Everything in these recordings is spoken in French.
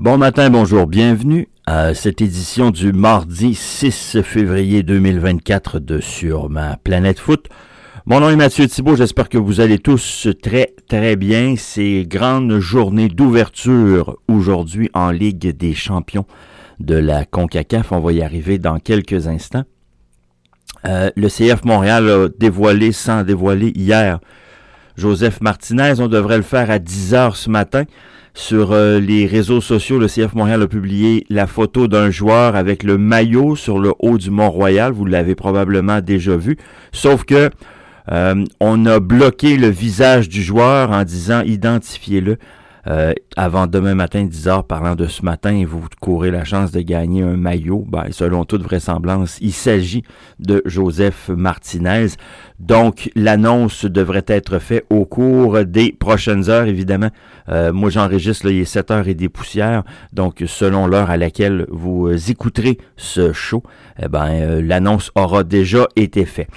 Bon matin, bonjour, bienvenue à cette édition du mardi 6 février 2024 de Sur ma planète foot. Mon nom est Mathieu Thibault, j'espère que vous allez tous très très bien. C'est grande journée d'ouverture aujourd'hui en Ligue des champions de la CONCACAF. On va y arriver dans quelques instants. Euh, le CF Montréal a dévoilé, sans dévoiler hier, Joseph Martinez. On devrait le faire à 10 heures ce matin. Sur euh, les réseaux sociaux, le CF Montréal a publié la photo d'un joueur avec le maillot sur le haut du Mont-Royal. Vous l'avez probablement déjà vu. Sauf que euh, on a bloqué le visage du joueur en disant identifiez-le. Euh, avant demain matin 10 heures, parlant de ce matin, vous courez la chance de gagner un maillot. Ben, selon toute vraisemblance, il s'agit de Joseph Martinez. Donc, l'annonce devrait être faite au cours des prochaines heures, évidemment. Euh, moi, j'enregistre, il est 7 heures et des poussières. Donc, selon l'heure à laquelle vous écouterez ce show, eh ben, euh, l'annonce aura déjà été faite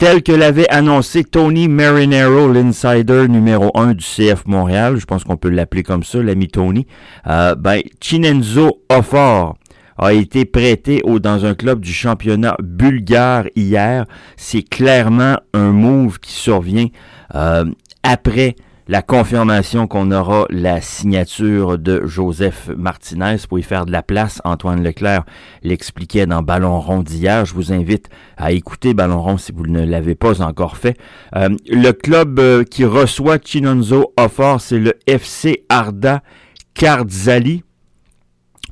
tel que l'avait annoncé Tony Marinero, l'insider numéro 1 du CF Montréal, je pense qu'on peut l'appeler comme ça, l'ami Tony, euh, ben, Chinenzo Offort a été prêté au, dans un club du championnat bulgare hier. C'est clairement un move qui survient euh, après la confirmation qu'on aura la signature de Joseph Martinez pour y faire de la place. Antoine Leclerc l'expliquait dans Ballon rond d'hier. Je vous invite à écouter Ballon rond si vous ne l'avez pas encore fait. Euh, le club euh, qui reçoit Chinonzo Offort, c'est le FC Arda Cardzali.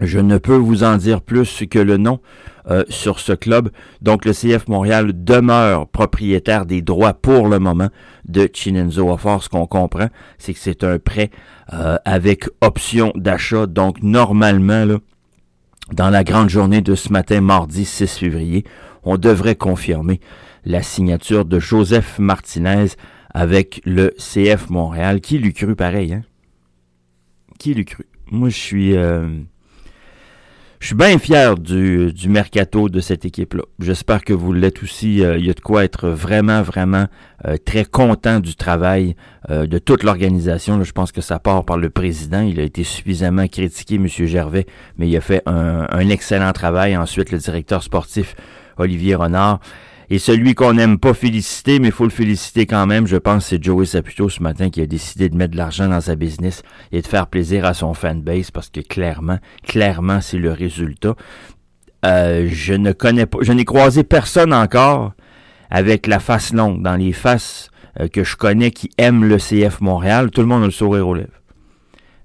Je ne peux vous en dire plus que le nom euh, sur ce club. Donc le CF Montréal demeure propriétaire des droits pour le moment de Chinenzo Offort. Ce qu'on comprend, c'est que c'est un prêt euh, avec option d'achat. Donc normalement, là, dans la grande journée de ce matin, mardi 6 février, on devrait confirmer la signature de Joseph Martinez avec le CF Montréal. Qui l'eût cru pareil, hein? Qui l'eût cru? Moi, je suis... Euh, je suis bien fier du, du mercato de cette équipe-là. J'espère que vous l'êtes aussi. Euh, il y a de quoi être vraiment, vraiment euh, très content du travail euh, de toute l'organisation. Je pense que ça part par le président. Il a été suffisamment critiqué, M. Gervais, mais il a fait un, un excellent travail. Ensuite, le directeur sportif, Olivier Renard. Et celui qu'on n'aime pas féliciter, mais il faut le féliciter quand même, je pense c'est Joey Saputo ce matin qui a décidé de mettre de l'argent dans sa business et de faire plaisir à son fanbase parce que clairement, clairement, c'est le résultat. Euh, je ne connais pas, je n'ai croisé personne encore avec la face longue. Dans les faces euh, que je connais qui aiment le CF Montréal, tout le monde a le sourire aux lèvres.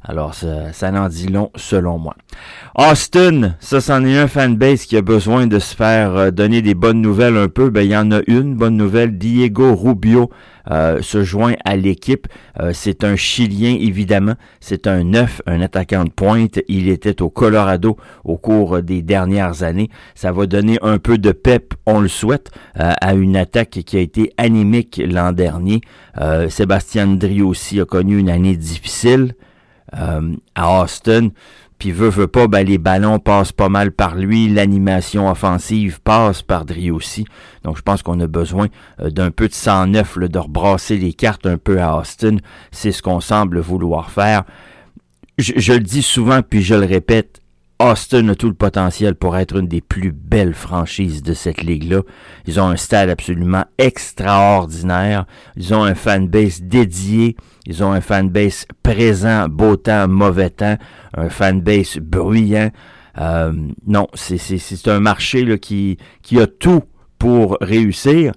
Alors, ça, n'en dit long, selon moi. Austin, ça, c'en est un fanbase qui a besoin de se faire euh, donner des bonnes nouvelles un peu. Ben, il y en a une bonne nouvelle. Diego Rubio euh, se joint à l'équipe. Euh, c'est un Chilien, évidemment. C'est un neuf, un attaquant de pointe. Il était au Colorado au cours des dernières années. Ça va donner un peu de pep, on le souhaite, à une attaque qui a été anémique l'an dernier. Sébastien Drio aussi a connu une année difficile. Euh, à Austin. Puis veut, veut pas, ben, les ballons passent pas mal par lui, l'animation offensive passe par Dri aussi. Donc je pense qu'on a besoin euh, d'un peu de sang neuf, de rebrasser les cartes un peu à Austin. C'est ce qu'on semble vouloir faire. je, le dis souvent, puis je le répète, Austin a tout le potentiel pour être une des plus belles franchises de cette ligue-là. Ils ont un stade absolument extraordinaire. Ils ont un fanbase dédié. Ils ont un fanbase présent, beau temps, mauvais temps. Un fanbase bruyant. Euh, non, c'est un marché là, qui, qui a tout pour réussir.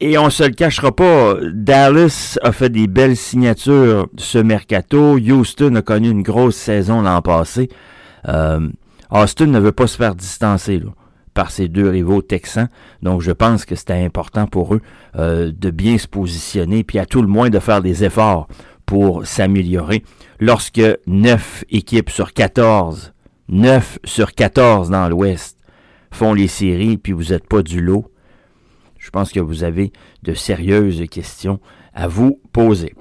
Et on se le cachera pas, Dallas a fait des belles signatures ce mercato. Houston a connu une grosse saison l'an passé. Euh, Austin ne veut pas se faire distancer par ses deux rivaux texans. Donc je pense que c'était important pour eux euh, de bien se positionner, puis à tout le moins de faire des efforts pour s'améliorer. Lorsque 9 équipes sur 14, 9 sur 14 dans l'Ouest font les séries, puis vous n'êtes pas du lot, je pense que vous avez de sérieuses questions à vous poser.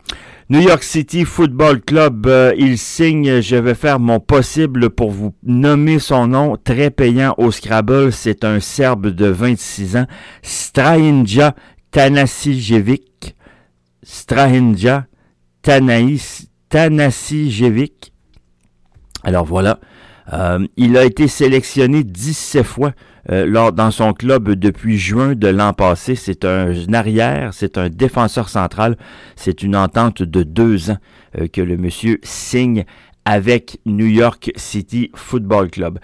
New York City Football Club, euh, il signe, je vais faire mon possible pour vous nommer son nom, très payant au Scrabble, c'est un Serbe de 26 ans, Strahinja Tanasijevic, Strahinja Tanasijevic, Alors voilà, euh, il a été sélectionné 17 fois euh, lors, dans son club depuis juin de l'an passé. C'est un arrière, c'est un défenseur central. C'est une entente de deux ans euh, que le monsieur signe avec New York City Football Club.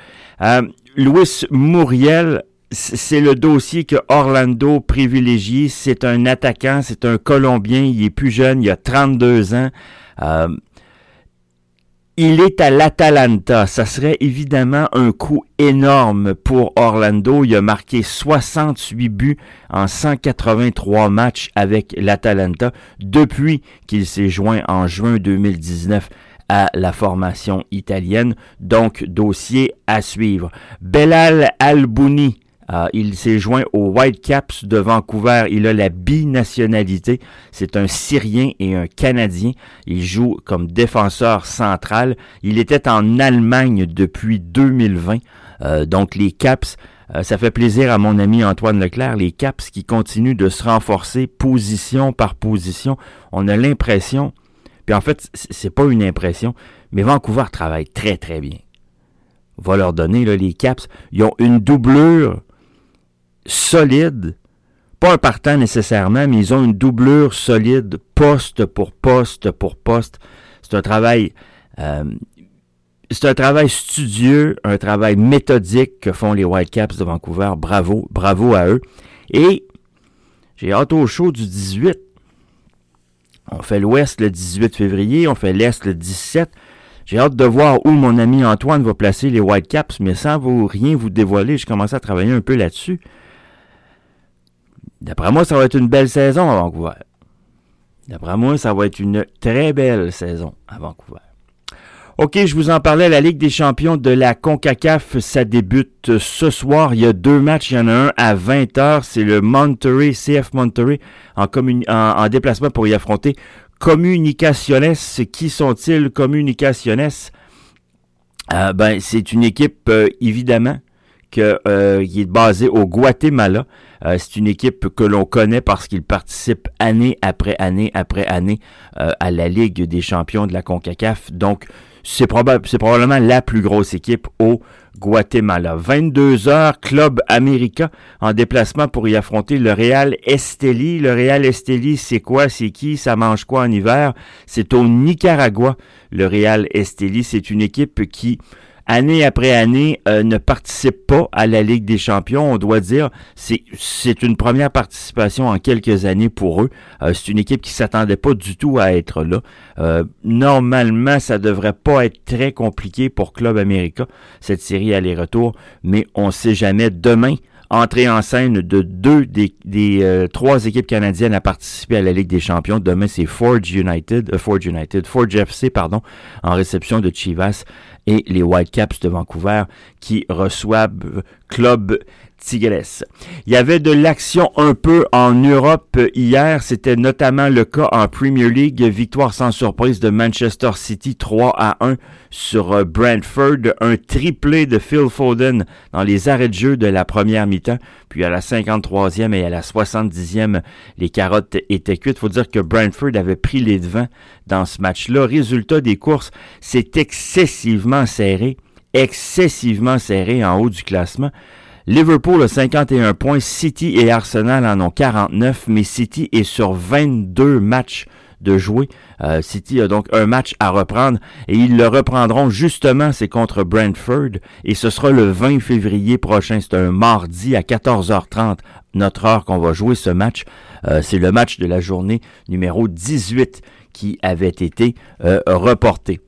Louis Mouriel, c'est le dossier que Orlando privilégie. C'est un attaquant, c'est un Colombien, il est plus jeune, il a 32 ans. Il est à l'Atalanta. Ça serait évidemment un coup énorme pour Orlando. Il a marqué 68 buts en 183 matchs avec l'Atalanta depuis qu'il s'est joint en juin 2019 à la formation italienne. Donc, dossier à suivre. Belal Albouni euh, il s'est joint aux Whitecaps de Vancouver. Il a la binationalité. C'est un Syrien et un Canadien. Il joue comme défenseur central. Il était en Allemagne depuis 2020. Euh, donc les Caps, euh, ça fait plaisir à mon ami Antoine Leclerc. Les Caps qui continuent de se renforcer position par position. On a l'impression, puis en fait, c'est pas une impression, mais Vancouver travaille très très bien. Va leur donner là, les Caps. Ils ont une doublure solide, pas un partant nécessairement, mais ils ont une doublure solide, poste pour poste pour poste. C'est un travail, euh, c'est un travail studieux, un travail méthodique que font les Whitecaps de Vancouver. Bravo, bravo à eux. Et j'ai hâte au show du 18. On fait l'Ouest le 18 février, on fait l'Est le 17. J'ai hâte de voir où mon ami Antoine va placer les Whitecaps, mais sans vous rien vous dévoiler, je commence à travailler un peu là-dessus. D'après moi, ça va être une belle saison à Vancouver. D'après moi, ça va être une très belle saison à Vancouver. OK, je vous en parlais, la Ligue des champions de la CONCACAF, ça débute ce soir. Il y a deux matchs, il y en a un à 20h, c'est le Monterey, CF Monterey, en, en, déplacement pour y affronter Communicaciones. Qui sont-ils, Communicaciones? Euh, ben, c'est une équipe, euh, évidemment, que, euh, qui est basée au Guatemala. Euh, c'est une équipe que l'on connaît parce qu'il participe année après année après année euh, à la Ligue des champions de la CONCACAF. Donc, c'est probablement la plus grosse équipe au Guatemala. 22 heures, Club América en déplacement pour y affronter le Real Esteli. Le Real Esteli, c'est quoi? C'est qui? Ça mange quoi en hiver? C'est au Nicaragua. Le Real Esteli, c'est une équipe qui année après année, euh, ne participe pas à la Ligue des champions. On doit dire, c'est, une première participation en quelques années pour eux. Euh, c'est une équipe qui s'attendait pas du tout à être là. Euh, normalement, ça devrait pas être très compliqué pour Club America, cette série aller-retour, mais on sait jamais. Demain, entrée en scène de deux des, des trois équipes canadiennes à participer à la Ligue des Champions. Demain, c'est Forge United, euh, Forge United, Forge FC, pardon, en réception de Chivas et les Whitecaps de Vancouver qui reçoivent Club Tigres. Il y avait de l'action un peu en Europe hier, c'était notamment le cas en Premier League, victoire sans surprise de Manchester City 3 à 1 sur euh, Brentford, un triplé de Phil Foden dans les arrêts de jeu de la première mi-temps, puis à la 53e et à la 70e, les carottes étaient cuites. Faut dire que Brentford avait pris les devants dans ce match-là. Résultat des courses, c'est excessivement serré, excessivement serré en haut du classement. Liverpool a 51 points, City et Arsenal en ont 49, mais City est sur 22 matchs de jouer. Euh, City a donc un match à reprendre et ils le reprendront justement, c'est contre Brentford et ce sera le 20 février prochain. C'est un mardi à 14h30, notre heure qu'on va jouer ce match. Euh, c'est le match de la journée numéro 18 qui avait été euh, reporté.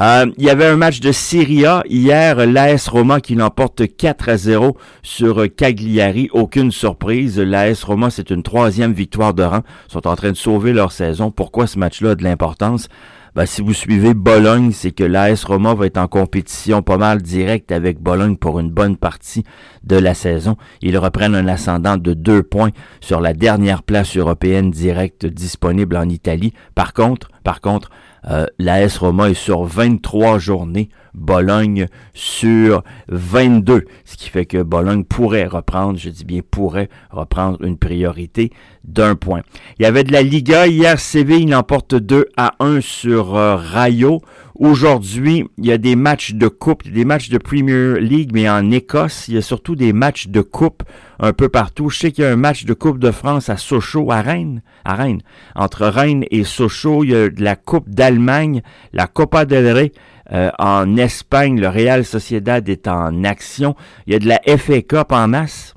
Euh, il y avait un match de Serie A hier, l'AS Roma qui l'emporte 4 à 0 sur Cagliari. Aucune surprise. L'AS Roma, c'est une troisième victoire de rang. Ils sont en train de sauver leur saison. Pourquoi ce match-là a de l'importance? Ben, si vous suivez Bologne, c'est que l'AS Roma va être en compétition pas mal directe avec Bologne pour une bonne partie de la saison. Ils reprennent un ascendant de deux points sur la dernière place européenne directe disponible en Italie. Par contre, par contre, euh, L'AS Roma est sur 23 journées, Bologne sur 22, ce qui fait que Bologne pourrait reprendre, je dis bien pourrait reprendre une priorité d'un point. Il y avait de la Liga hier, Séville emporte 2 à 1 sur euh, Rayo. Aujourd'hui, il y a des matchs de coupe, des matchs de Premier League, mais en Écosse, il y a surtout des matchs de coupe un peu partout. Je sais qu'il y a un match de Coupe de France à Sochaux, à Rennes, à Rennes. Entre Rennes et Sochaux, il y a de la Coupe d'Allemagne, la Copa del Rey. Euh, en Espagne, le Real Sociedad est en action. Il y a de la FA Cup en masse.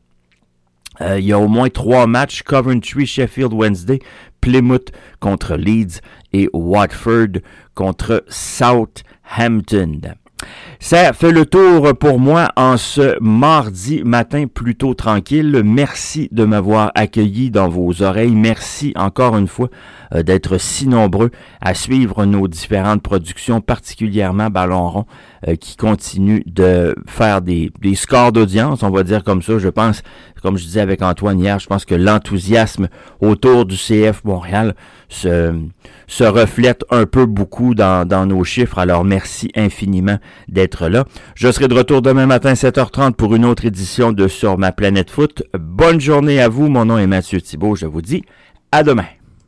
Euh, il y a au moins trois matchs, Coventry, Sheffield Wednesday, Plymouth contre Leeds et Watford contre Southampton. Ça fait le tour pour moi en ce mardi matin plutôt tranquille. Merci de m'avoir accueilli dans vos oreilles. Merci encore une fois euh, d'être si nombreux à suivre nos différentes productions, particulièrement Ballon rond, euh, qui continue de faire des, des scores d'audience, on va dire comme ça. Je pense, comme je disais avec Antoine hier, je pense que l'enthousiasme autour du CF Montréal se, se reflète un peu beaucoup dans, dans nos chiffres. Alors merci infiniment d'être là. Je serai de retour demain matin 7h30 pour une autre édition de Sur ma planète foot. Bonne journée à vous. Mon nom est Mathieu Thibault. Je vous dis à demain.